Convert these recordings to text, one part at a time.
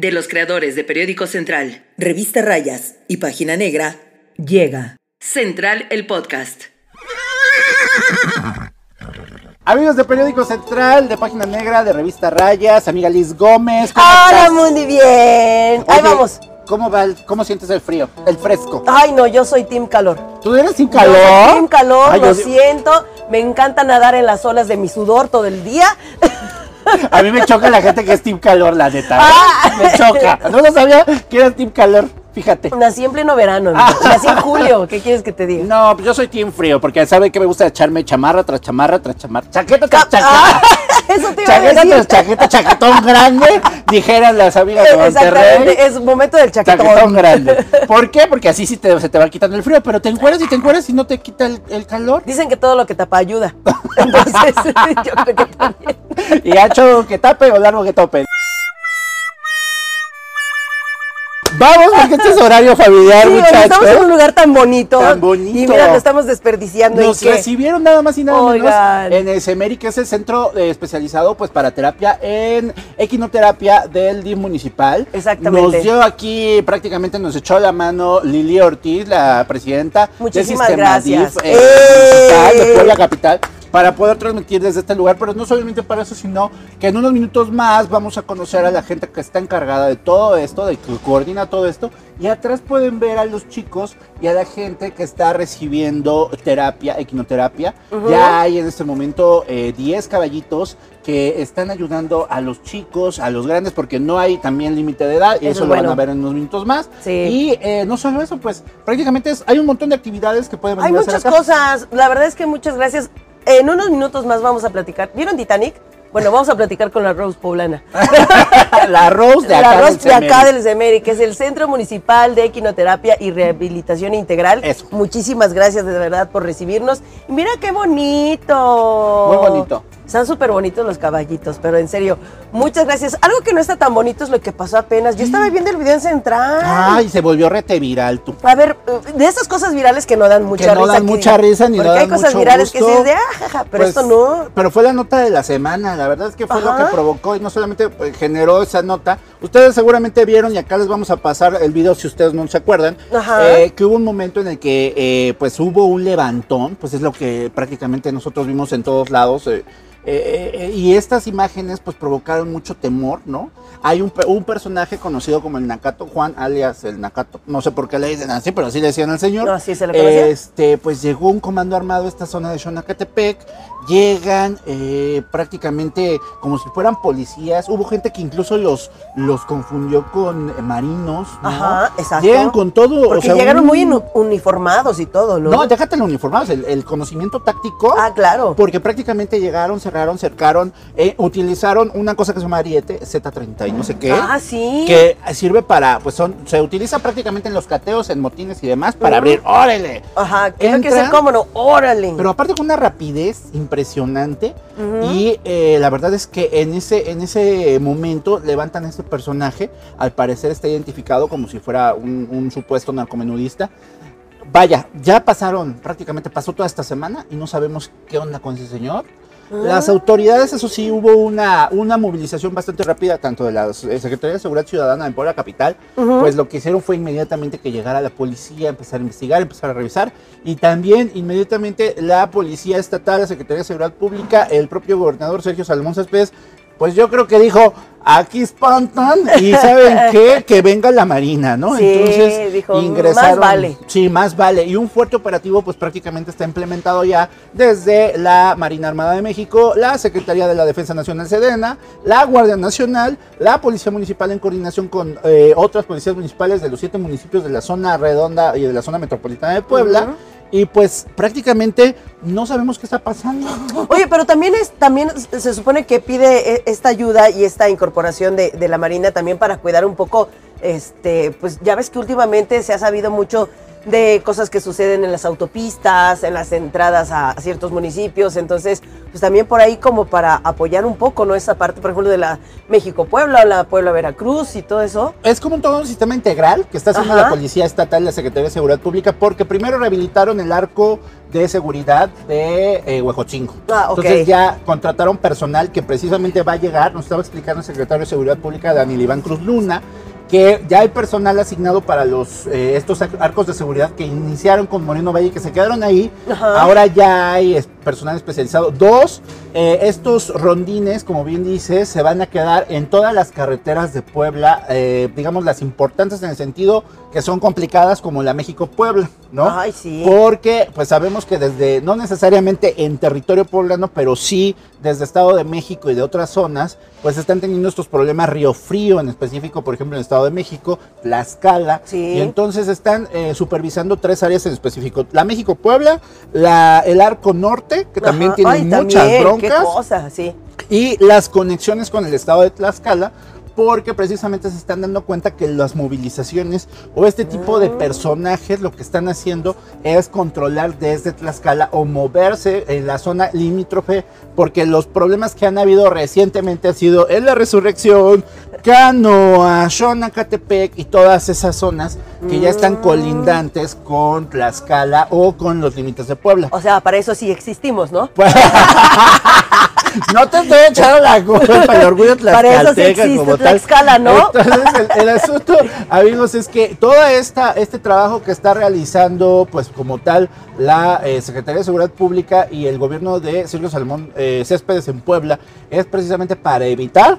de los creadores de Periódico Central, Revista Rayas y Página Negra, llega Central el Podcast. Amigos de Periódico Central, de Página Negra, de Revista Rayas, amiga Liz Gómez. ¿cómo Hola, estás? muy bien. Ahí vamos. ¿Cómo va? el- ¿Cómo sientes el frío? El fresco. Ay, no, yo soy Team Calor. ¿Tú eres sin Yo soy calor? Team Calor, Ay, lo yo- siento. Me encanta nadar en las olas de mi sudor todo el día. A mí me choca la gente que es Team Calor, la neta. ¿eh? Ah. Me choca. No lo sabía que eras Team Calor. Fíjate. Nací en pleno verano. amigo. Nací en julio. ¿Qué quieres que te diga? No, pues yo soy Team Frío, porque sabe que me gusta echarme chamarra tras chamarra tras chamarra. Chaqueta tras Ah, chaqueta. eso te iba a Chaqueta decir. chaqueta, chaquetón grande, dijeran las amigas de Monterrey. Es momento del chaquetón. Chaquetón grande. ¿Por qué? Porque así sí te, se te va quitando el frío, pero te encueras y te encueras y no te quita el, el calor. Dicen que todo lo que tapa ayuda. Entonces, yo creo que también. Y ancho que tape o largo que tope. Vamos, porque este es horario familiar, Sí, muchachos. estamos en un lugar tan bonito. Tan bonito. Y mira, lo estamos desperdiciando. Nos recibieron nada más y nada Oigan. menos en el CEMERI, que es el centro eh, especializado pues para terapia en equinoterapia del DIF municipal. Exactamente. Nos dio aquí, prácticamente nos echó la mano Lili Ortiz, la presidenta Muchísimas del sistema gracias. DIF eh, ¡Eh! municipal de Puebla Capital. Para poder transmitir desde este lugar, pero no solamente para eso, sino que en unos minutos más vamos a conocer a la gente que está encargada de todo esto, de que coordina todo esto. Y atrás pueden ver a los chicos y a la gente que está recibiendo terapia, equinoterapia. Ya hay en este momento eh, 10 caballitos que están ayudando a los chicos, a los grandes, porque no hay también límite de edad, y Eso eso, es lo van bueno. a ver en unos minutos más. Sí. Y eh, no solo eso, pues prácticamente es- hay un montón de actividades que pueden Hay venir a hacer muchas acá. cosas. La verdad es que muchas gracias. En unos minutos más vamos a platicar. ¿Vieron Titanic? Bueno, vamos a platicar con la Rose Poblana. la Rose de acá. la Rose de acá del que es el Centro Municipal de Equinoterapia y Rehabilitación Integral. Eso. Muchísimas gracias de verdad por recibirnos. Y mira qué bonito. Muy bonito. Están súper bonitos los caballitos, pero en serio, muchas gracias. Algo que no está tan bonito es lo que pasó apenas. Yo estaba viendo el video en Central. Ay, se volvió rete viral tú. A ver, eh, de esas cosas virales que no dan mucha no risa. dan mucha risa ni Porque no hay dan cosas mucho virales que gusto. sí es de, ah, jaja, pero Pues, esto no. Pero fue la nota de la semana, la verdad es que fue lo que provocó y no solamente pues, generó esa nota. Ustedes seguramente vieron y acá les vamos a pasar el video si ustedes no se acuerdan, Ajá. eh, que hubo un momento en el que eh, pues hubo un levantón, pues es lo que prácticamente nosotros vimos en todos lados. eh, eh, eh, y estas imágenes pues provocaron mucho temor, ¿no? Hay un, pe- un personaje conocido como el Nakato Juan, alias el Nakato, no sé por qué le dicen así, pero así le decían al señor. No, así se le conocía. Este, pues llegó un comando armado a esta zona de Xonacatepec, llegan eh, prácticamente como si fueran policías, hubo gente que incluso los, los confundió con eh, marinos, ¿no? Ajá, exacto. Llegan con todo, Porque o sea, llegaron un- muy uniformados y todo, ¿no? No, déjate los uniformados, el, el conocimiento táctico. Ah, claro. Porque prácticamente llegaron, cerraron, cercaron, eh, utilizaron una cosa que se llama ariete, Z30 y no sé qué. Ah, sí. Que sirve para, pues son, se utiliza prácticamente en los cateos, en motines y demás, para abrir, órale. Ajá, que quiere Entran, ser cómodo. Órale. Pero aparte con una rapidez impresionante y eh, la verdad es que en ese, en ese momento levantan a este personaje, al parecer está identificado como si fuera un, un supuesto narcomenudista. Vaya, ya pasaron, prácticamente pasó toda esta semana y no sabemos qué onda con ese señor. Las Ah. autoridades, eso sí, hubo una, una movilización bastante rápida, tanto de la eh, Secretaría de Seguridad Ciudadana de Puebla Capital, pues lo que hicieron fue inmediatamente que llegara la policía, empezar a investigar, empezar a revisar, y también inmediatamente la Policía Estatal, la Secretaría de Seguridad Pública, el propio gobernador Sergio Salomón Céspedes, pues yo creo que dijo, aquí espantan y ¿saben qué? Que venga la Marina, ¿no? Sí, dijo, "Más vale". Sí, más vale. Y un fuerte operativo pues prácticamente está implementado ya desde la Marina Armada de México, la Secretaría de la Defensa Nacional Sedena, la Guardia Nacional, la Policía Municipal en coordinación con eh, otras policías municipales de los siete municipios de la zona redonda y de la zona metropolitana de Puebla. Y pues prácticamente no sabemos qué está pasando. Oye, pero también es, también se supone que pide e- esta ayuda y esta incorporación de, de la Marina también para cuidar un poco, este, pues ya ves que últimamente se ha sabido mucho de cosas que suceden en las autopistas, en las entradas a, ciertos municipios, entonces, pues también por ahí como para apoyar un poco, ¿no? Esa parte, por ejemplo, de la México-Puebla o la Puebla-Veracruz y todo eso. Es como todo un sistema integral que está haciendo Ajá. la Policía Estatal y la Secretaría de Seguridad Pública porque primero rehabilitaron el arco de seguridad de eh, Huejotzingo. Ah. Entonces ya contrataron personal que precisamente va a llegar, nos estaba explicando el secretario de Seguridad Pública, Daniel Iván Cruz Luna, que ya hay personal asignado para los eh, estos ar- arcos de seguridad que iniciaron con Moreno Valle, que se quedaron ahí. Ajá. Ahora ya hay personal especializado. Dos, eh, estos rondines, como bien dices, se van a quedar en todas las carreteras de Puebla, eh, digamos las importantes en el sentido que son complicadas como la México-Puebla, ¿no? Ay, sí. Porque pues sabemos que desde, no necesariamente en territorio poblano, pero sí desde Estado de México y de otras zonas, pues están teniendo estos problemas Río Frío en específico, por ejemplo en el Estado de México, Tlaxcala, Sí. y entonces están eh, supervisando tres áreas en específico, la México-Puebla, la, el Arco Norte, que también tiene Ay, muchas también, broncas, Qué cosa, sí. y las conexiones con el estado de Tlaxcala, porque precisamente se están dando cuenta que las movilizaciones o este tipo de personajes lo que están haciendo es controlar desde Tlaxcala o moverse en la zona limítrofe, porque los problemas que han habido recientemente han sido en la resurrección, Canoa, Xonacatepec y todas esas zonas que ya están Mm. colindantes con Tlaxcala o con los límites de Puebla. O sea, para eso sí existimos, ¿no? No te estoy echando la culpa, el orgullo Para eso sí tlaxcalteca existe como tal. Tlaxcala, ¿no? Entonces, el, el asunto, amigos, es que todo esta, este trabajo que está realizando, pues como tal, la eh, Secretaría de Seguridad Pública y el gobierno de Silvio Salmón eh, Céspedes en Puebla, es precisamente para evitar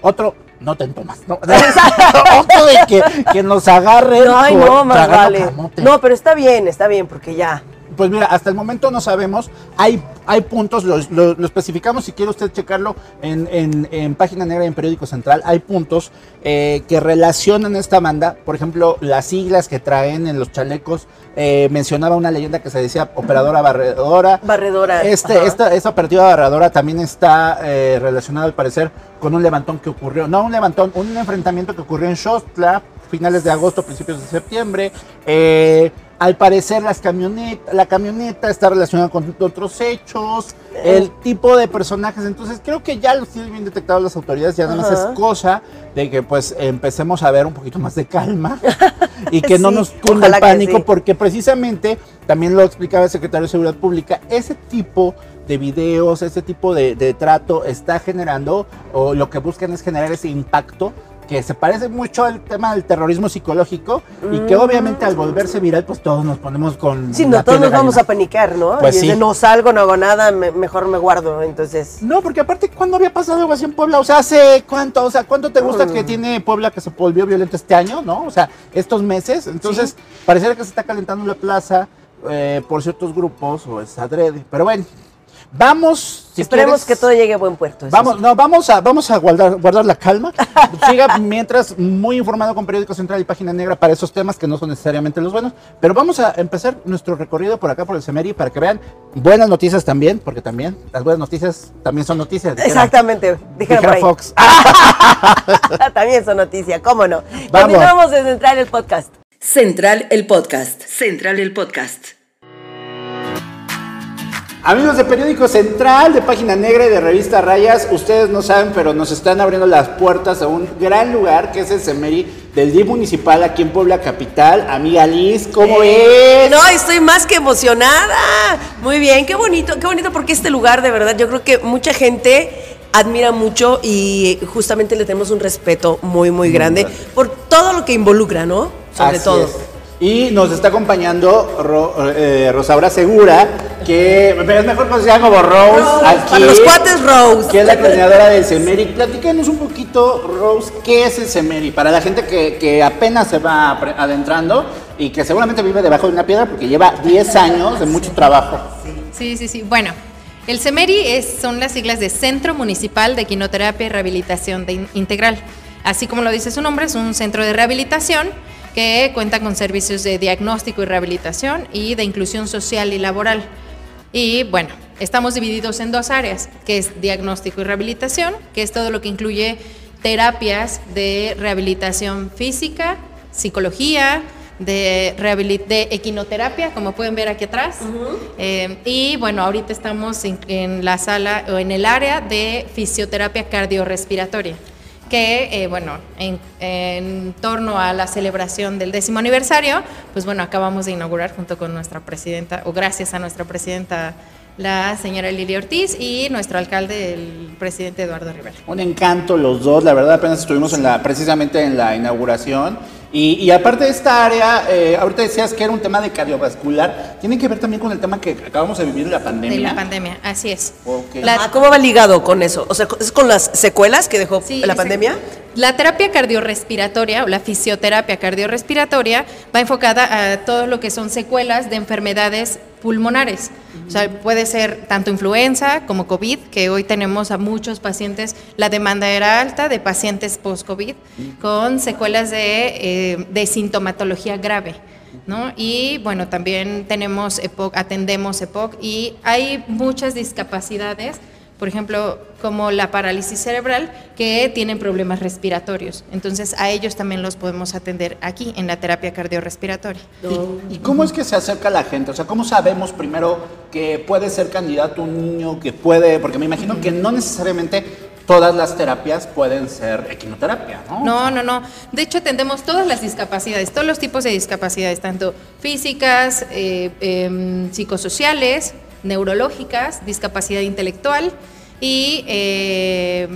otro... No te entomas, no. de que, que nos agarre. Ay, no, más vale. No, No, pero está bien, está bien, porque ya. Pues mira, hasta el momento no sabemos. Hay, hay puntos, lo, lo- lo especificamos si quiere usted checarlo en, en- en Página Negra y en Periódico Central. Hay puntos eh, que relacionan esta banda. Por ejemplo, las siglas que traen en los chalecos. eh, mencionaba una leyenda que se decía operadora barredora. Barredora. Este, ajá. esta, esta operativa barredora también está eh, relacionada al parecer con un levantón que ocurrió, no un levantón, un enfrentamiento que ocurrió en Xostla, finales de agosto, principios de septiembre. Eh, al parecer las camionetas, la camioneta está relacionada con otros hechos, el tipo de personajes, entonces creo que ya los tienen bien detectados las autoridades, ya nada más Ajá. es cosa de que pues empecemos a ver un poquito más de calma y que no nos cunda el pánico sí. porque precisamente, también lo explicaba el secretario de Seguridad Pública, ese tipo de videos, ese tipo de, de trato está generando, o lo que buscan es generar ese impacto que se parece mucho al tema del terrorismo psicológico y que obviamente al volverse viral pues todos nos ponemos con... Mm. Sí, no, todos nos vamos a panicar, ¿no? Pues y es sí. de no salgo, no hago nada, me- mejor me guardo. Entonces, No, porque aparte, ¿cuándo había pasado algo así en Puebla? O sea, ¿hace cuánto? O sea, ¿cuánto te gusta Mm. que tiene Puebla que se volvió violento este año, no? O sea, estos meses. Entonces, pareciera que se está calentando la plaza eh, por ciertos grupos o es adrede. Pero bueno, vamos. Si esperemos quieres- que todo llegue a buen puerto. eso Vamos, sí. no, vamos a, vamos a guardar, guardar la calma. Siga mientras muy informado con Periódico Central y Página Negra para esos temas que no son necesariamente los buenos. Pero vamos a empezar nuestro recorrido por acá por el Semeri para que vean buenas noticias también, porque también las buenas noticias también son noticias. dijera- Exactamente, dijeron por dijera ahí. Fox. También son noticia, cómo no. Vamos. Continuamos de Central el podcast. Central el podcast. Central el podcast. Amigos de Periódico Central, de Página Negra y de Revista Rayas, ustedes no saben, pero nos están abriendo las puertas a un gran lugar que es el Semeri del DIF municipal aquí en Puebla Capital. Amiga Liz, ¿cómo ves? No, estoy más que emocionada. Muy bien, qué bonito, qué bonito porque este lugar de verdad yo creo que mucha gente admira mucho y justamente le tenemos un respeto muy muy grande por todo lo que involucra, ¿no? Sobre Así todo. es. Y nos está acompañando Ro- eh, Rosaura Segura, que es mejor conocida como Rose, Rose, aquí. para los cuates Rose. Que es la coordinadora del Semeri. Platícanos un poquito, Rose, ¿qué es el Semeri? Para la gente que, que apenas se va adentrando y que seguramente vive debajo de una piedra porque lleva 10 años de mucho trabajo. Sí, sí, sí. Bueno, el CEMERI es, son las siglas de Centro Municipal de Quinoterapia y Rehabilitación de In- Integral. Así como lo dice su nombre, es un centro de rehabilitación que cuenta con servicios de diagnóstico y rehabilitación y de inclusión social y laboral. Y bueno, estamos divididos en dos áreas, que es diagnóstico y rehabilitación, que es todo lo que incluye terapias de rehabilitación física, psicología, de, de equinoterapia, como pueden ver aquí atrás. Eh, y bueno, ahorita estamos en, la sala o en el área de fisioterapia cardiorrespiratoria que, eh, bueno, en, en, torno a la celebración del décimo aniversario, pues bueno, acabamos de inaugurar junto con nuestra presidenta, o gracias a nuestra presidenta la señora Lili Ortiz y nuestro alcalde, el presidente Eduardo Rivera. Un encanto los dos, la verdad apenas estuvimos en la, precisamente en la inauguración. Y, aparte de esta área, eh, ahorita decías que era un tema de cardiovascular, tiene que ver también con el tema que acabamos de vivir de la pandemia. De la pandemia, así es. ¿Cómo va ligado con eso? O sea, ¿es con las secuelas que dejó la pandemia? La terapia cardiorrespiratoria o la fisioterapia cardiorrespiratoria va enfocada a todo lo que son secuelas de enfermedades pulmonares. O sea, puede ser tanto influenza como COVID, que hoy tenemos a muchos pacientes, la demanda era alta de pacientes post-COVID con secuelas de, eh, sintomatología grave. ¿No? Y bueno, también tenemos EPOC, atendemos EPOC y hay muchas discapacidades por ejemplo, como la parálisis cerebral, que tienen problemas respiratorios. Entonces, a ellos también los podemos atender aquí, en la terapia cardiorrespiratoria. ¿Y, cómo es que se acerca la gente? O sea, ¿cómo sabemos primero que puede ser candidato un niño que puede, porque me imagino que no necesariamente todas las terapias pueden ser equinoterapia, ¿no? No, no, no. De hecho, atendemos todas las discapacidades, todos los tipos de discapacidades, tanto físicas, eh, em, psicosociales, neurológicas, discapacidad intelectual y eh,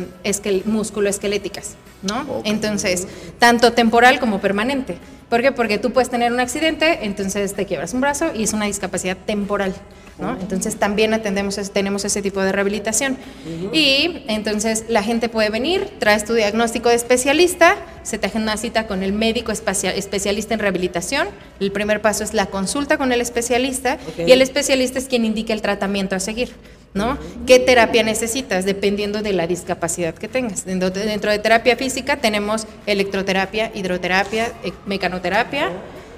musculoesqueléticas, ¿no? Entonces, tanto temporal como permanente. ¿Por qué? Porque tú puedes tener un accidente, entonces te quiebras un brazo y es una discapacidad temporal. ¿No? Entonces también atendemos, tenemos ese tipo de rehabilitación. Y entonces la gente puede venir, traes tu diagnóstico de especialista, se te agenda una cita con el médico especialista en rehabilitación. El primer paso es la consulta con el especialista y el especialista es quien indica el tratamiento a seguir. ¿no? ¿Qué terapia necesitas? Dependiendo de la discapacidad que tengas. Dentro de, terapia física tenemos electroterapia, hidroterapia, eh, mecanoterapia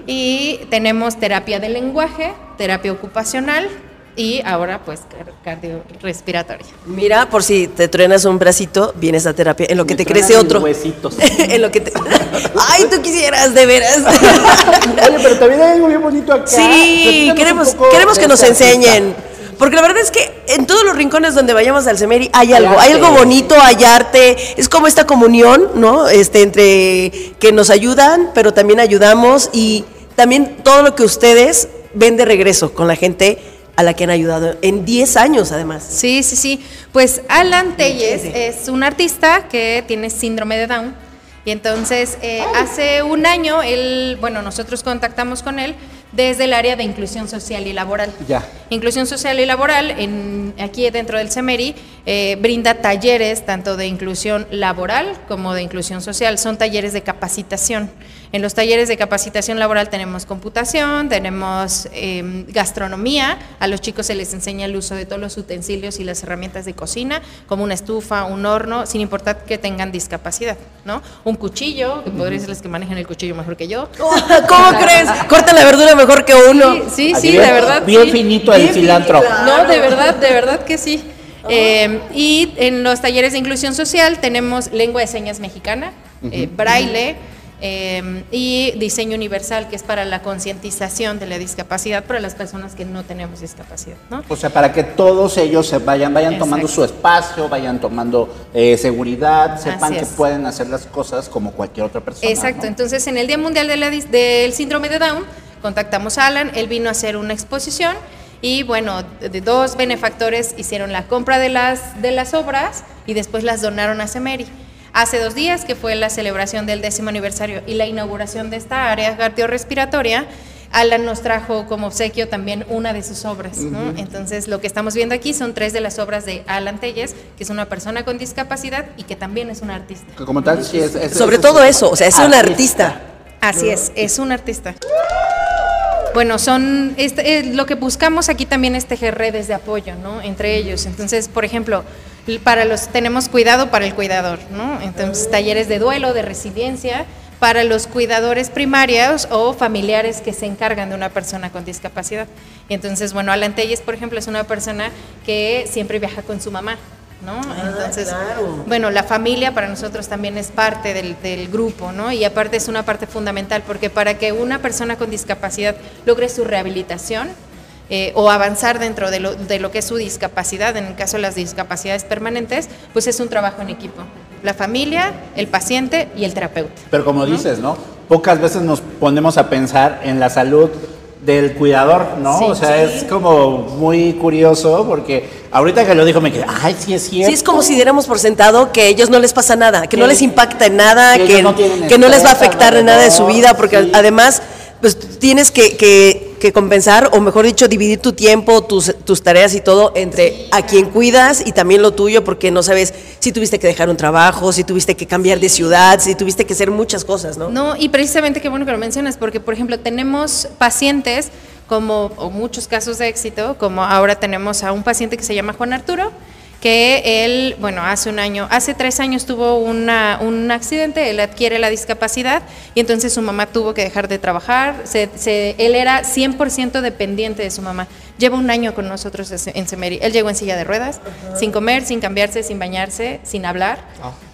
y tenemos terapia del lenguaje, terapia ocupacional, y ahora pues cardiorrespiratoria. Mira, por si te truenas un bracito, viene esa terapia, en lo que te crece otro. Huesitos. en lo que te... Ay, tú quisieras, de veras. Oye, pero también hay algo bien bonito acá. Sí, queremos, queremos que nos enseñen. Porque la verdad es que en todos los rincones donde vayamos al Semeri hay algo, hay algo bonito, hay arte, es como esta comunión, ¿no? Este, entre que nos ayudan, pero también ayudamos y también todo lo que ustedes ven de regreso con la gente a la que han ayudado en 10 años además. Sí, sí, sí. Pues Alan Telles es un artista que tiene síndrome de Down y entonces eh, hace un año él, bueno, nosotros contactamos con él desde el área de inclusión social y laboral. Ya. Inclusión social y laboral, en, aquí dentro del CEMERI, eh, brinda talleres tanto de inclusión laboral como de inclusión social. Son talleres de capacitación. En los talleres de capacitación laboral tenemos computación, tenemos em, gastronomía, a los chicos se les enseña el uso de todos los utensilios y las herramientas de cocina, como una estufa, un horno, sin importar que tengan discapacidad, ¿no? Un cuchillo, que podría decirles que manejan el cuchillo mejor que yo. ¿Cómo crees? Cortan la verdura mejor que uno. Sí, sí, de verdad. Bien finito el cilantro. No, de verdad, de verdad que sí. Em, y en los talleres de inclusión social tenemos lengua de señas mexicana, eh, braille, Em, y diseño universal, que es para la concientización de la discapacidad para las personas que no tenemos discapacidad. ¿no? O sea, para que todos ellos se vayan, vayan tomando su espacio, vayan tomando eh, seguridad, sepan que pueden hacer las cosas como cualquier otra persona. Exacto, entonces en el Día Mundial de la, del Síndrome de Down, contactamos a Alan, él vino a hacer una exposición y bueno, de dos benefactores hicieron la compra de las, de las obras y después las donaron a Semeri hace dos días, que fue la celebración del décimo aniversario y la inauguración de esta área cardiorrespiratoria, Alan nos trajo como obsequio también una de sus obras. Entonces, lo que estamos viendo aquí son tres de las obras de Alan Telles, que es una persona con discapacidad y que también es un artista. Como tal, sí es. Sobre todo eso, o sea, es un artista. Así es, es un artista. Bueno, son este, eh, lo que buscamos aquí también es tejer redes de apoyo, ¿no? Entre ellos. Entonces, por ejemplo, para los tenemos cuidado para el cuidador, ¿no? Entonces, talleres de duelo, de resiliencia para los cuidadores primarios o familiares que se encargan de una persona con discapacidad. Y entonces, bueno, Alan Telles, por ejemplo, es una persona que siempre viaja con su mamá. ¿no? Ah, Entonces, claro. bueno, la familia para nosotros también es parte del, del grupo, ¿no? Y aparte es una parte fundamental, porque para que una persona con discapacidad logre su rehabilitación, eh, o avanzar dentro de lo, de lo que es su discapacidad, en el caso de las discapacidades permanentes, pues es un trabajo en equipo. La familia, el paciente y el terapeuta. Pero como dices, ¿no? Pocas veces nos ponemos a pensar en la salud del cuidador, ¿no? Sí, o sea, es como muy curioso porque ahorita que lo dijo me quedé, ay, sí es cierto. Sí, es como si diéramos por sentado que a ellos no les pasa nada, que no les impacta en nada, Que que, no tienen que no les va a afectar en nada de su vida, porque sí. además, pues tienes que, que- que compensar, o mejor dicho, dividir tu tiempo, tus, tus tareas y todo entre a quien cuidas y también lo tuyo, porque no sabes si tuviste que dejar un trabajo, si tuviste que cambiar de ciudad, si tuviste que hacer muchas cosas, ¿no? No, y precisamente qué bueno que lo mencionas, porque por ejemplo tenemos pacientes como, o muchos casos de éxito, como ahora tenemos a un paciente que se llama Juan Arturo, que él, bueno, hace un año, hace tres años tuvo una, un accidente, él adquiere la discapacidad y entonces su mamá tuvo que dejar de trabajar, se, se- él era 100% dependiente de su mamá. Lleva un año con nosotros en Semeri. Él llegó en silla de ruedas, sin comer, sin cambiarse, sin bañarse, sin hablar.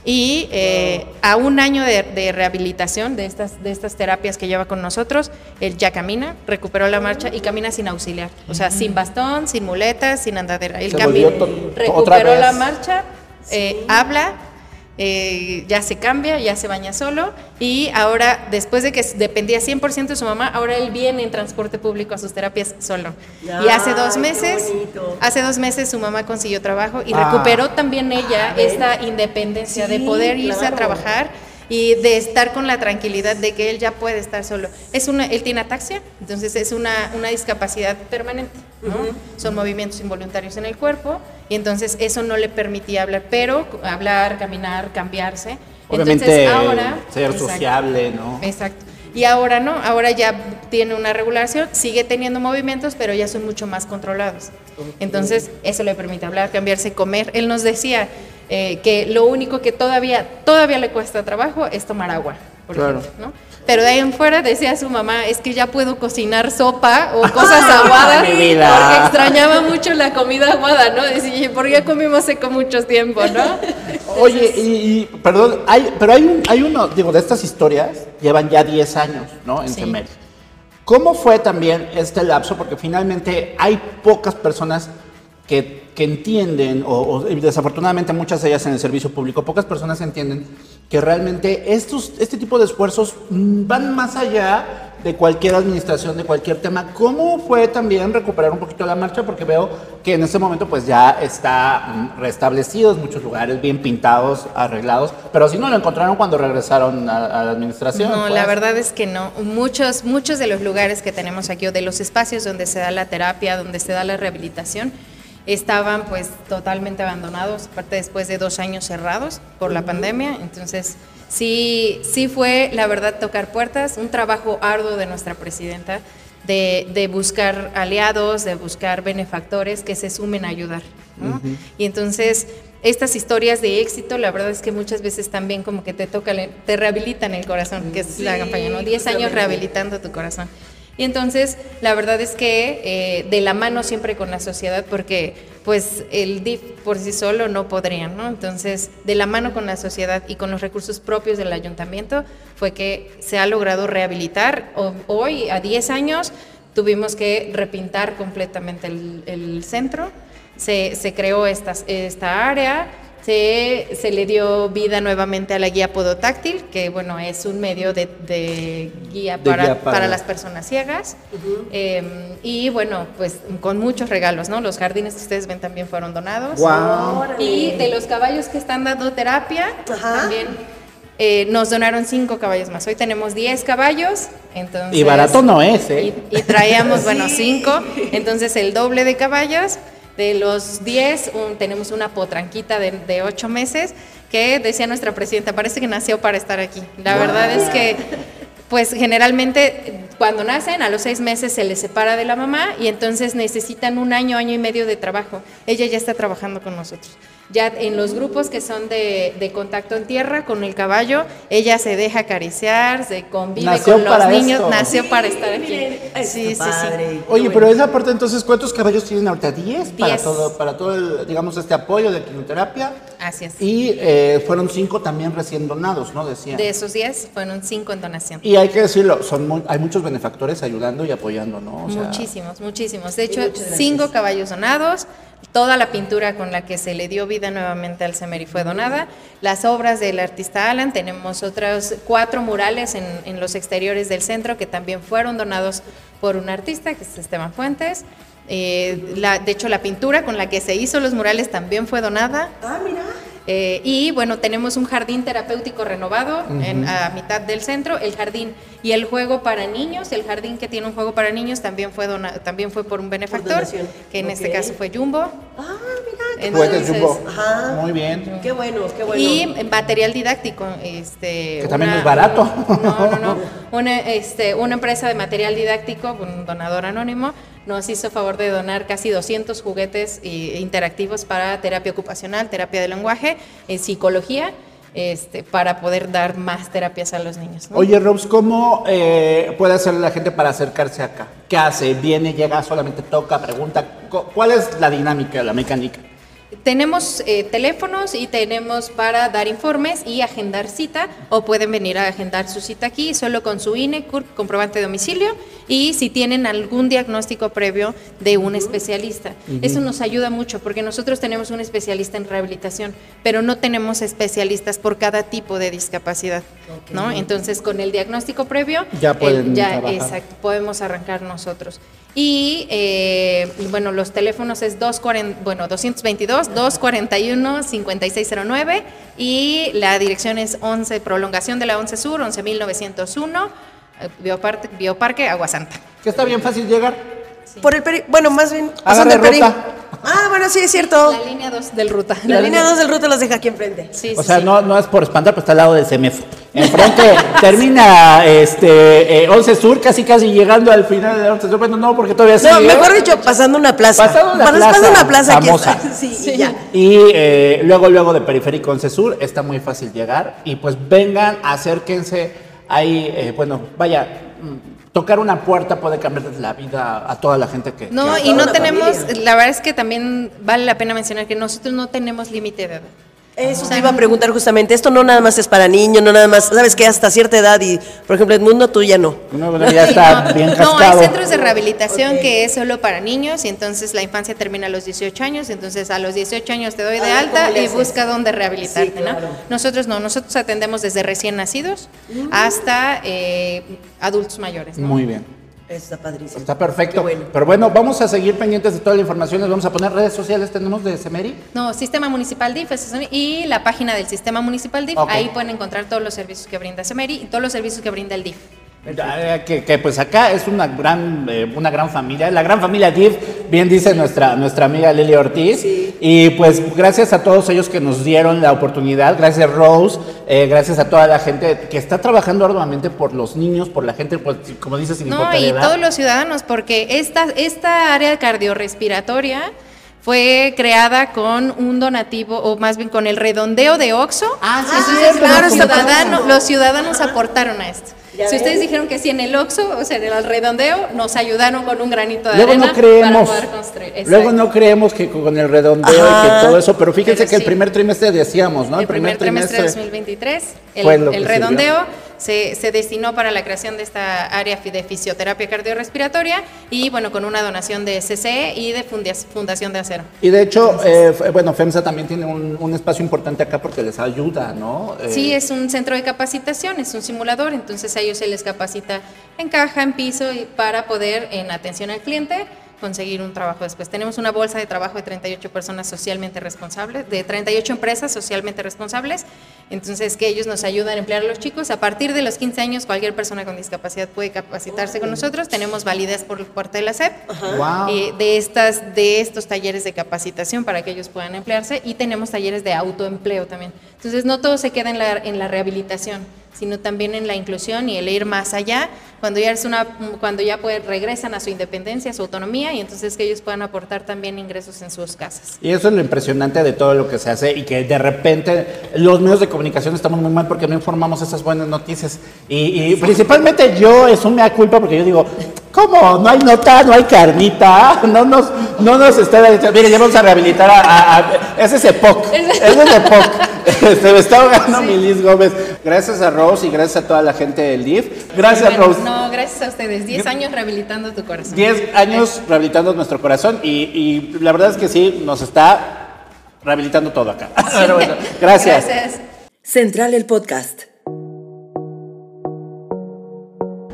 Y eh, a un año de, de rehabilitación de estas, de estas terapias que lleva con nosotros, él ya camina, recuperó la marcha y camina sin auxiliar. O sea, sin bastón, sin muletas, sin andadera. Él camina, recuperó la marcha, eh, habla, eh, ya se cambia, ya se baña solo y ahora, después de que dependía 100% de su mamá, ahora él viene en transporte público a sus terapias solo. y hace dos meses, hace dos meses su mamá consiguió trabajo y Ah. recuperó también ella esta independencia de poder irse a trabajar y de estar con la tranquilidad de que él ya puede estar solo. Es una, él tiene ataxia, entonces es una, una discapacidad permanente, ¿no? Son movimientos involuntarios en el cuerpo y entonces eso no le permitía hablar, pero hablar, caminar, cambiarse. Obviamente entonces ahora ser sociable, ¿no? Exacto. Y ahora no, ahora ya tiene una regulación, sigue teniendo movimientos, pero ya son mucho más controlados. Entonces, eso le permite hablar, cambiarse, comer. Él nos decía eh, que lo único que todavía, todavía le cuesta trabajo es tomar agua, por Claro. ejemplo, ¿no? Pero de ahí en fuera decía su mamá, es que ya puedo cocinar sopa o cosas aguadas, mi vida. porque extrañaba mucho la comida aguada, ¿no? Decía, ¿por qué comimos seco mucho tiempo, no? Oye, y, y, perdón, hay, pero hay, un, hay uno, digo, de estas historias llevan ya 10 años, ¿no? En Sí. ¿Cómo fue también este lapso? Porque finalmente hay pocas personas que, que entienden, o, o desafortunadamente muchas de ellas en el servicio público, pocas personas entienden que realmente estos, este tipo de esfuerzos mm, van más allá de cualquier administración, de cualquier tema. ¿Cómo fue también recuperar un poquito la marcha? Porque veo que en este momento pues ya está mm, restablecido en muchos lugares, bien pintados, arreglados, pero si no lo encontraron cuando regresaron a, a la administración. No, pues. la verdad es que no. Muchos, muchos de los lugares que tenemos aquí o de los espacios donde se da la terapia, donde se da la rehabilitación, estaban pues totalmente abandonados, aparte después de dos años cerrados por la pandemia. Entonces, sí, sí fue, la verdad, tocar puertas, un trabajo arduo de nuestra presidenta de, de buscar aliados, de buscar benefactores que se sumen a ayudar. ¿no? Y entonces, estas historias de éxito, la verdad es que muchas veces también como que te toca, te rehabilitan el corazón, que es la campaña, ¿no? 10 años justamente. rehabilitando tu corazón. Y entonces, la verdad es que eh, de la mano siempre con la sociedad, porque pues el DIF por sí solo no podrían, ¿no? Entonces, de la mano con la sociedad y con los recursos propios del ayuntamiento, fue que se ha logrado rehabilitar. Hoy, a 10 años, tuvimos que repintar completamente el, el centro, se, se creó esta, esta área, se, se le dio vida nuevamente a la guía podotáctil, que bueno, es un medio de, de guía, De para, guía para- para las personas ciegas. Eh, y bueno, pues con muchos regalos, ¿no? Los jardines que ustedes ven también fueron donados. Y de los caballos que están dando terapia, Ajá. también eh, nos donaron cinco caballos más. Hoy tenemos 10 caballos. Entonces, Y barato no es, ¿eh? y, y traíamos, bueno, cinco, entonces el doble de caballos. De los 10, un- tenemos una potranquita de, de 8 meses que decía nuestra presidenta, parece que nació para estar aquí. La verdad es que, pues generalmente cuando nacen, a los 6 meses se les separa de la mamá y entonces necesitan un año, año y medio de trabajo. Ella ya está trabajando con nosotros. Ya en los grupos que son de, de contacto en tierra con el caballo, ella se deja acariciar, se convive Nació con los niños, esto. nació para estar aquí. Miren, Sí, sí, sí. padre. Oye, pero esa parte entonces, ¿cuántos caballos tienen ahorita? ¿10? Para todo, para todo el, digamos, este apoyo de quimioterapia. Así es. Y eh, fueron cinco también recién donados, ¿no? Decían. De esos 10 fueron 5 en donación. Y hay que decirlo, son muy- hay muchos benefactores ayudando y apoyando, ¿no? O sea, muchísimos, muchísimos. De hecho, cinco caballos donados, toda la pintura con la que se le dio vida nuevamente al Semeri fue donada, las obras del artista Alan, tenemos otros cuatro murales en, los exteriores del centro que también fueron donados por un artista, que es Esteban Fuentes. Eh, la- de hecho, la pintura con la que se hizo los murales también fue donada. Ah, mira. Eh, y bueno, tenemos un jardín terapéutico renovado en, a mitad del centro, el jardín y el juego para niños, el jardín que tiene un juego para niños también fue dona- también fue por un benefactor, que en este caso fue Jumbo. Ah, mira. qué Juguetes Entonces, Jumbo. Ajá. Muy bien. Qué bueno, qué bueno. Y material didáctico, este, Que también es barato. No, no, no. Una, este, una empresa de material didáctico, un donador anónimo, nos hizo favor de donar casi 200 juguetes eh, interactivos para terapia ocupacional, terapia de lenguaje, eh, psicología, este, para poder dar más terapias a los niños. ¿no? Oye, Robs, ¿cómo eh, puede hacer la gente para acercarse acá? ¿Qué hace? ¿Viene, llega, solamente toca, pregunta? ¿Cuál es la dinámica, la mecánica? Tenemos eh, teléfonos y tenemos para dar informes y agendar cita o pueden venir a agendar su cita aquí solo con su INE, CURP, comprobante de domicilio y si tienen algún diagnóstico previo de un especialista. Eso nos ayuda mucho porque nosotros tenemos un especialista en rehabilitación, pero no tenemos especialistas por cada tipo de discapacidad, ¿no? Entonces con el diagnóstico previo Ya pueden ya, exacto, podemos arrancar nosotros. Y eh, bueno, los teléfonos es 240, bueno, 222-241-5609 y la dirección es 11, prolongación de la 11 Sur, 11.901, eh, Bioparque, Bioparque Agua Santa. Que está bien fácil llegar. Por el peri, bueno, más bien. Pasando el peri. ruta. Ah, bueno, sí, es cierto. La línea 2 del ruta. La línea 2 del ruta los deja aquí enfrente. Sí, O sí, sea, sí. no, no es por espantar, pero está al lado del CEMEFO. Enfrente termina este eh, 11 Sur, casi casi llegando al final de 11 Sur. Bueno, no, porque todavía No, sigue. mejor dicho, pasando una plaza. Pasando una Pasando plaza una plaza aquí famosa. está. Sí, y ya. Y eh, luego, luego de Periférico 11 Sur, está muy fácil llegar. Y pues vengan, acérquense. Ahí, eh, bueno, vaya, tocar una puerta puede cambiar la vida a toda la gente que. No, que- y no tenemos, familia. la verdad es que también vale la pena mencionar que nosotros no tenemos límite de edad. Eso te iba a preguntar justamente. Esto no nada más es para niños, no nada más. Sabes que hasta cierta edad y, por ejemplo, el mundo tú ya no. Uno ya está no, bien no, hay centros de rehabilitación que es solo para niños y entonces la infancia termina a los 18 años, entonces a los 18 años te doy de alta ¿cómo le y busca dónde rehabilitarte, Sí, claro. ¿no? Nosotros no, nosotros atendemos desde recién nacidos Mm. hasta eh, adultos mayores, ¿no? Muy bien. Está padrísimo. Está perfecto. Bueno. Pero bueno, vamos a seguir pendientes de toda la información. Les vamos a poner redes sociales. Tenemos de Semeri. No, Sistema Municipal DIF es- y la página del Sistema Municipal DIF, ahí pueden encontrar todos los servicios que brinda Semeri y todos los servicios que brinda el DIF. Eh, Que, que, pues acá es una gran, eh, una gran familia, la gran familia DIF, bien dice nuestra, nuestra amiga Lili Ortiz. Y pues gracias a todos ellos que nos dieron la oportunidad, gracias Rose, eh, gracias a toda la gente que está trabajando arduamente por los niños, por la gente, pues, como dices, sin No, importar y edad. todos los ciudadanos, porque esta, esta área cardiorrespiratoria fue creada con un donativo, o más bien con el redondeo de OXO. Ah, sí, Entonces, claro, ciudadano- los ciudadanos aportaron a esto. Ya Si ustedes dijeron que sí en el OXO, o sea, en el redondeo, nos ayudaron con un granito de Luego arena no creemos, para poder construir. luego no creemos que con el redondeo y que todo eso, pero fíjense Pero que el primer trimestre decíamos, ¿no? el primer trimestre de 2023, el, el sirvió. Se, se destinó para la creación de esta área de fisioterapia cardiorrespiratoria y bueno, con una donación de CCE y de Fundación de Acero. Y de hecho, eh, f- bueno, FEMSA también tiene un, un espacio importante acá porque les ayuda, ¿no? Eh, Sí, es un centro de capacitación, es un simulador, entonces a ellos se les capacita en caja, en piso, y para poder en atención al cliente conseguir un trabajo después. Tenemos una bolsa de trabajo de 38 personas socialmente responsables, de 38 empresas socialmente responsables, entonces que ellos nos ayudan a emplear a los chicos. A partir de los 15 años, cualquier persona con discapacidad puede capacitarse con nosotros. Tenemos validez por parte de la SEP Wow. eh, de, estas, de estos talleres de capacitación para que ellos puedan emplearse y tenemos talleres de autoempleo también. Entonces, no todo se queda en la, en la rehabilitación, sino también en la inclusión y el ir más allá, cuando ya es una cuando ya pues, regresan a su independencia, a su autonomía y entonces que ellos puedan aportar también ingresos en sus casas. Y eso es lo impresionante de todo lo que se hace y que de repente los medios de comunicación estamos muy mal porque no informamos esas buenas noticias y, principalmente yo es un mea culpa porque yo digo, ¿Cómo? No hay nota, no hay carnita, no nos, no nos está Mire, ya vamos a rehabilitar a. a, ese es EPOC. Ese es EPOC. Se me está ahogando mi Liz Gómez. Gracias a Rose y gracias a toda la gente del DIF. Gracias, Rose. No, gracias a ustedes. Diez años rehabilitando tu corazón. Diez años rehabilitando nuestro corazón y, y la verdad es que sí, nos está rehabilitando todo acá. bueno, gracias. Gracias. Central el podcast.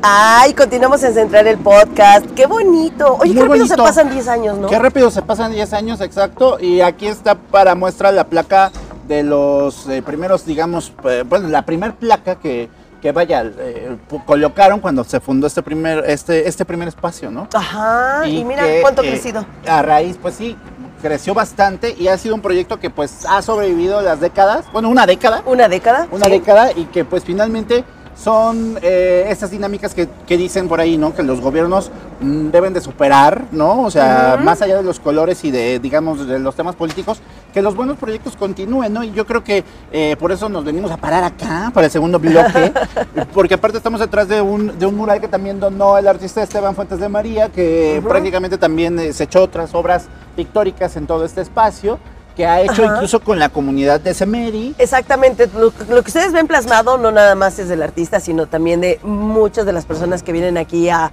Ay, continuamos en Central el Podcast. ¡Qué bonito! Oye, qué rápido se pasan 10 años, ¿no? Qué rápido se pasan 10 años, exacto. Y aquí está para muestra la placa de los eh, primeros, digamos, eh, bueno, la primer placa que, que vaya, eh, colocaron cuando se fundó este primer, este, este primer espacio, ¿no? Ajá, y, mira cuánto ha crecido. A raíz, pues sí, creció bastante y ha sido un proyecto que pues ha sobrevivido las décadas, bueno, una década. Una década. Una década y que pues finalmente son eh, estas dinámicas que, dicen por ahí, ¿no? Que los gobiernos mm, deben de superar, ¿no? O sea, más allá de los colores y de, digamos, de los temas políticos, que los buenos proyectos continúen, ¿no? Y yo creo que eh, por eso nos venimos a parar acá, para el segundo bloque, porque aparte estamos detrás de un, de un mural que también donó el artista Esteban Fuentes de María, que prácticamente también eh, se echó otras obras pictóricas en todo este espacio que ha hecho incluso con la comunidad de Semeri. Exactamente, lo, que ustedes ven plasmado no nada más es del artista, sino también de muchas de las personas que vienen aquí a,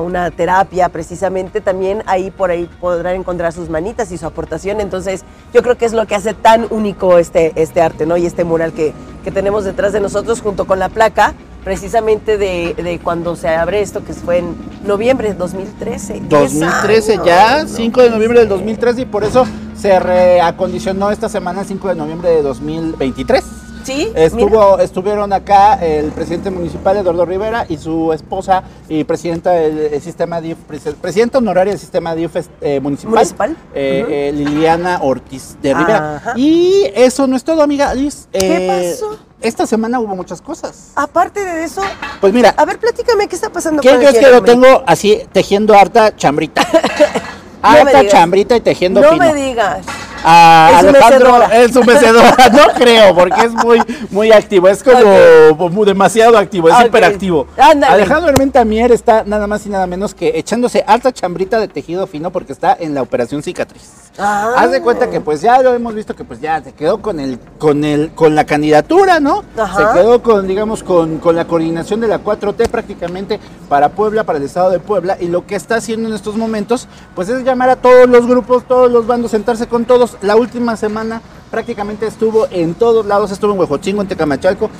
una terapia, precisamente también ahí por ahí podrán encontrar sus manitas y su aportación. Entonces, yo creo que es lo que hace tan único este, este arte, ¿no? Y este mural que, que tenemos detrás de nosotros junto con la placa precisamente de, cuando se abre esto, que fue en noviembre de 2013. 2013 ya, 5 de noviembre del 2013 y por eso se reacondicionó esta semana, 5 de noviembre de 2023. Sí, Estuvo, estuvieron acá el presidente municipal Eduardo Rivera y su esposa y presidenta del sistema DIF, presidenta honoraria del sistema DIF eh, municipal, eh, eh, Liliana Ortiz de Rivera. Y eso no es todo, amiga Liz. ¿Qué pasó? esta semana hubo muchas cosas. Aparte de eso, pues mira, a ver, platícame qué está pasando. ¿Quién crees que lo tengo así tejiendo harta chambrita? harta chambrita y tejiendo no fino. No me digas a Alejandro es su mecedora. no creo, porque es muy, muy activo. Es como demasiado activo, es hiperactivo. Alejandro Hermenta Mier está nada más y nada menos que echándose alta chambrita de tejido fino porque está en la operación cicatriz. Ah. Haz de cuenta que pues ya lo hemos visto que pues ya se quedó con el, con el, con la candidatura, ¿no? Se quedó con, digamos, con, con la coordinación de la 4T prácticamente para Puebla, para el estado de Puebla, y lo que está haciendo en estos momentos, pues es llamar a todos los grupos, todos los bandos, sentarse con todos la última semana prácticamente estuvo en todos lados, estuvo en Huejochingo, en Tecamachalco.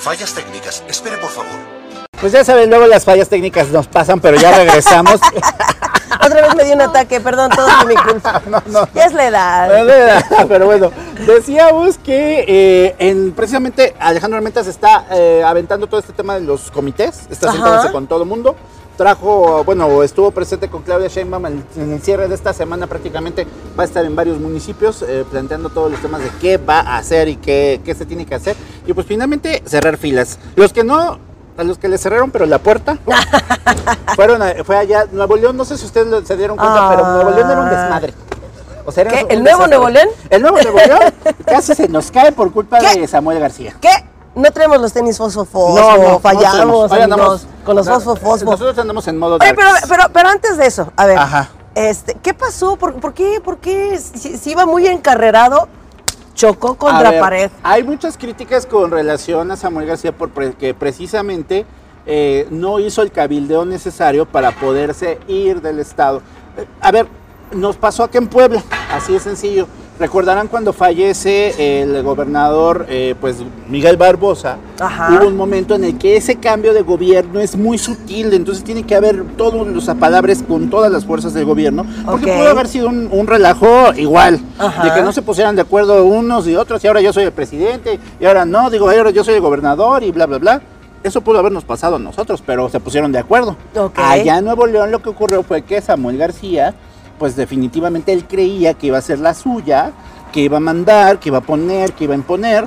Fallas técnicas, espere por favor. Pues ya saben, luego las fallas técnicas nos pasan, pero ya regresamos. Otra vez me dio un ataque, perdón, todo es mi culpa. no, no. Ya es la edad. pero bueno, decíamos que eh, en, precisamente Alejandro Armentas está eh, aventando todo este tema de los comités, está sentándose con todo el mundo trajo, bueno, estuvo presente con Claudia Sheinbaum en, el cierre de esta semana prácticamente va a estar en varios municipios eh, planteando todos los temas de qué va a hacer y qué, qué, se tiene que hacer y pues finalmente cerrar filas. Los que no, a los que le cerraron pero la puerta, fueron fue allá, Nuevo León, no sé si ustedes se dieron cuenta, pero Nuevo León era un desmadre. O sea, ¿Qué? ¿El nuevo Nuevo León? El nuevo Nuevo León casi se nos cae por culpa de Samuel García. ¿Qué? No tenemos los tenis fosfo no, no, fallamos con los fosfo fosfo. Nosotros andamos en modo Oye, pero, pero, pero, antes de eso, a ver, Este, ¿qué pasó? ¿Por, por qué, por qué si, iba muy encarrerado, chocó contra pared? Hay muchas críticas con relación a Samuel García porque precisamente eh, no hizo el cabildeo necesario para poderse ir del Estado. Eh, a ver, nos pasó aquí en Puebla, así de sencillo. Recordarán cuando fallece el gobernador eh, pues Miguel Barbosa, hubo un momento en el que ese cambio de gobierno es muy sutil, entonces tiene que haber todos los apalabres con todas las fuerzas del gobierno, porque pudo haber sido un, relajo igual, de que no se pusieran de acuerdo unos y otros, y ahora yo soy el presidente, y ahora no, digo, ahora yo soy el gobernador, y bla, bla, bla. Eso pudo habernos pasado a nosotros, pero se pusieron de acuerdo. Allá en Nuevo León lo que ocurrió fue que Samuel García pues definitivamente él creía que iba a ser la suya, que iba a mandar, que iba a poner, que iba a imponer.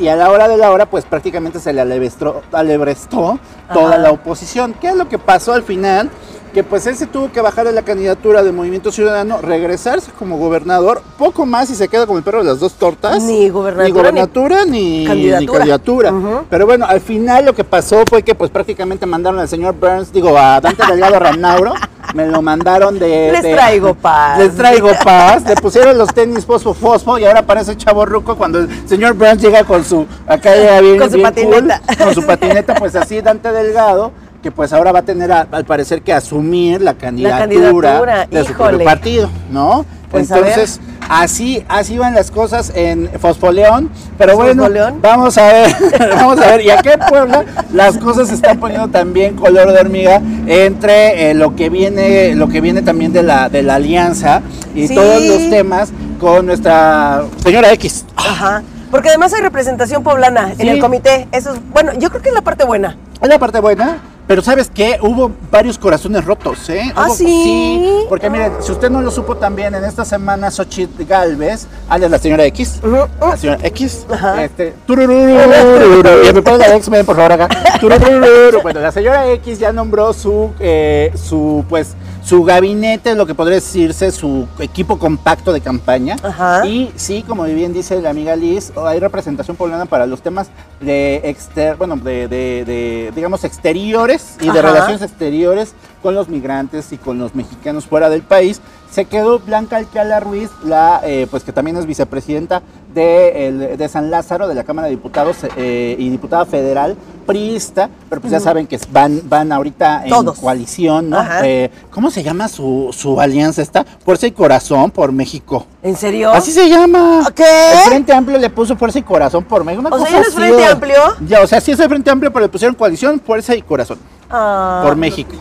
Y a la hora de la hora, pues prácticamente se le alebrestó, alebrestó toda la oposición. ¿Qué es lo que pasó al final? Que pues él se tuvo que bajar de la candidatura de Movimiento Ciudadano, regresarse como gobernador, poco más y se queda como el perro de las dos tortas. Ni gobernatura, Ni gobernatura ni, ni candidatura. Pero bueno, al final lo que pasó fue que pues prácticamente mandaron al señor Burns, digo, a Dante Delgado Ranauro, me lo mandaron de... Les de- traigo paz. Les traigo paz. Le pusieron los tenis fosfo fosfo y ahora parece chavo ruco cuando el señor Burns llega con su... Acá llega bien, Con su bien patineta. cool, con su patineta, pues así Dante Delgado que pues ahora va a tener a- al parecer que asumir la candidatura, candidatura, de híjole. partido, ¿no? Pues, a Entonces, así, así van las cosas en Fosfoleón, pero bueno, Fosfoleón. vamos a ver, vamos a ver, y aquí en Puebla las cosas se están poniendo también color de hormiga entre eh, lo que viene, lo que viene también de la, de la alianza y Sí. todos los temas con nuestra señora X. Ajá. Porque además hay representación poblana Sí. en el comité. Eso es, bueno, yo creo que es la parte buena. Es la parte buena, pero ¿sabes qué? Hubo varios corazones rotos, ¿eh? ¿Ah, Hubo- sí? porque miren, si usted no lo supo también, en esta semana Xochitl Galvez, alias la señora X, Ujú. la señora X, Ajá. este, me pone la X-Men, por favor, acá, bueno, la señora X ya nombró su, eh, su, pues, su gabinete, lo que podría decirse, su equipo compacto de campaña, Ajá. y sí, como bien dice la amiga Liz, hay representación poblana para los temas de exter, bueno, de, de- de, digamos exteriores y de relaciones exteriores con los migrantes y con los mexicanos fuera del país. Se quedó Blanca Alcala Ruiz, la, eh, pues que también es vicepresidenta de, el- de San Lázaro, de la Cámara de Diputados eh, y diputada federal, priista, pero pues ya saben que van, van ahorita en Todos. coalición, ¿no? Eh, ¿Cómo se llama su, su alianza esta? Fuerza y Corazón por México. ¿En serio? Así se llama. ¿Qué? El Frente Amplio le puso Fuerza y Corazón por México. una O sea, cosa ¿ya no es así, Frente Amplio? Ya, o sea, sí es el Frente Amplio, pero le pusieron coalición, Fuerza y Corazón Ah. por México.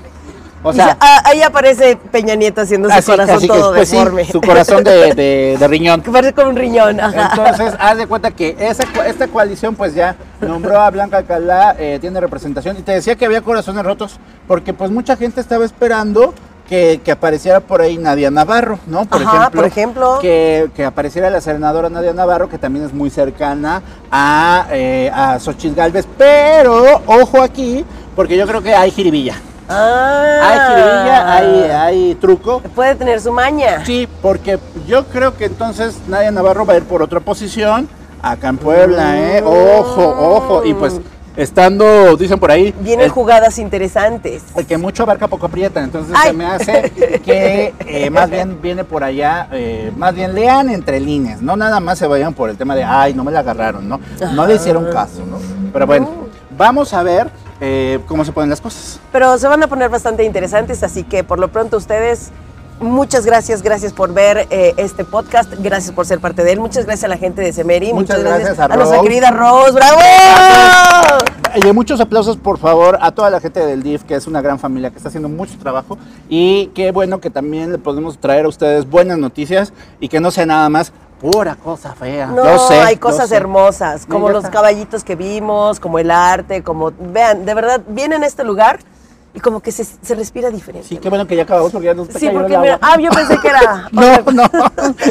O sea, ya- ah, ahí aparece Peña Nieto haciendo su así, corazón así que todo sí, deforme. su corazón de, de- de riñón. que parece como un riñón. Ajá. Entonces, haz de cuenta que esa, esta coalición, pues ya nombró a Blanca Alcalá, eh, tiene representación. Y te decía que había corazones rotos, porque pues mucha gente estaba esperando que, que apareciera por ahí Nadia Navarro, ¿no? Por Ajá, ejemplo. por ejemplo. Que, que apareciera la senadora Nadia Navarro, que también es muy cercana a, eh, a Xochitl Galvez. Pero, ojo aquí, porque yo creo que hay jiribilla. Ah. Hay jiribilla, hay, hay truco. Puede tener su maña. Sí, porque yo creo que entonces Nadia Navarro va a ir por otra posición acá en Puebla, ¿eh? Ojo, ojo. Y pues estando, dicen por ahí, Vienen el, jugadas interesantes. el que mucho abarca poco aprieta. Entonces Ay. se me hace que eh, más bien viene por allá, eh, más bien lean entre líneas, no nada más se vayan por el tema de, ay, no me la agarraron, ¿no? No le hicieron caso, ¿no? Pero bueno, vamos a ver eh, cómo se ponen las cosas. Pero se van a poner bastante interesantes, así que por lo pronto ustedes, muchas gracias, gracias por ver eh, este podcast, gracias por ser parte de él, muchas gracias a la gente de Semeri, Muchas muchas, gracias, gracias a nuestra querida Rose, ¡bravo! Y muchos aplausos, por favor, a toda la gente del DIF, que es una gran familia, que está haciendo mucho trabajo. Y qué bueno que también le podemos traer a ustedes buenas noticias y que no sea nada más pura cosa fea. No, Yo sé, hay yo cosas sé. hermosas, como los caballitos que vimos, como el arte, como, vean, de verdad, vienen a este lugar y como que se, se respira diferente. Sí, qué bueno que ya acabamos porque ya nos está Sí, porque el mira, ah, yo pensé que era... No, no,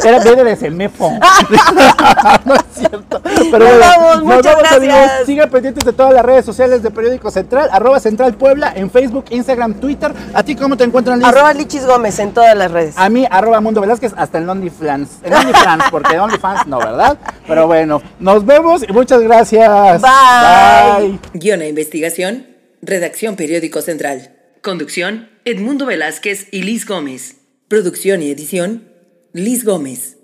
era viene de Semefo. no cierto. Pero Nos bueno, vamos, nos muchas vamos, amigos. gracias. Sigan pendientes de todas las redes sociales de Periódico Central, arroba Central Puebla, en Facebook, Instagram, Twitter. ¿A ti cómo te encuentran, Liz? Arroba Lichis Gómez en todas las redes. A mí, arroba Mundo Velázquez, hasta el OnlyFans. El OnlyFans, porque OnlyFans no, ¿verdad? Pero bueno, nos vemos y muchas gracias. Bye. Bye. Guión e investigación. Redacción Periódico Central. Conducción. Edmundo Velázquez y Liz Gómez. Producción y edición. Liz Gómez.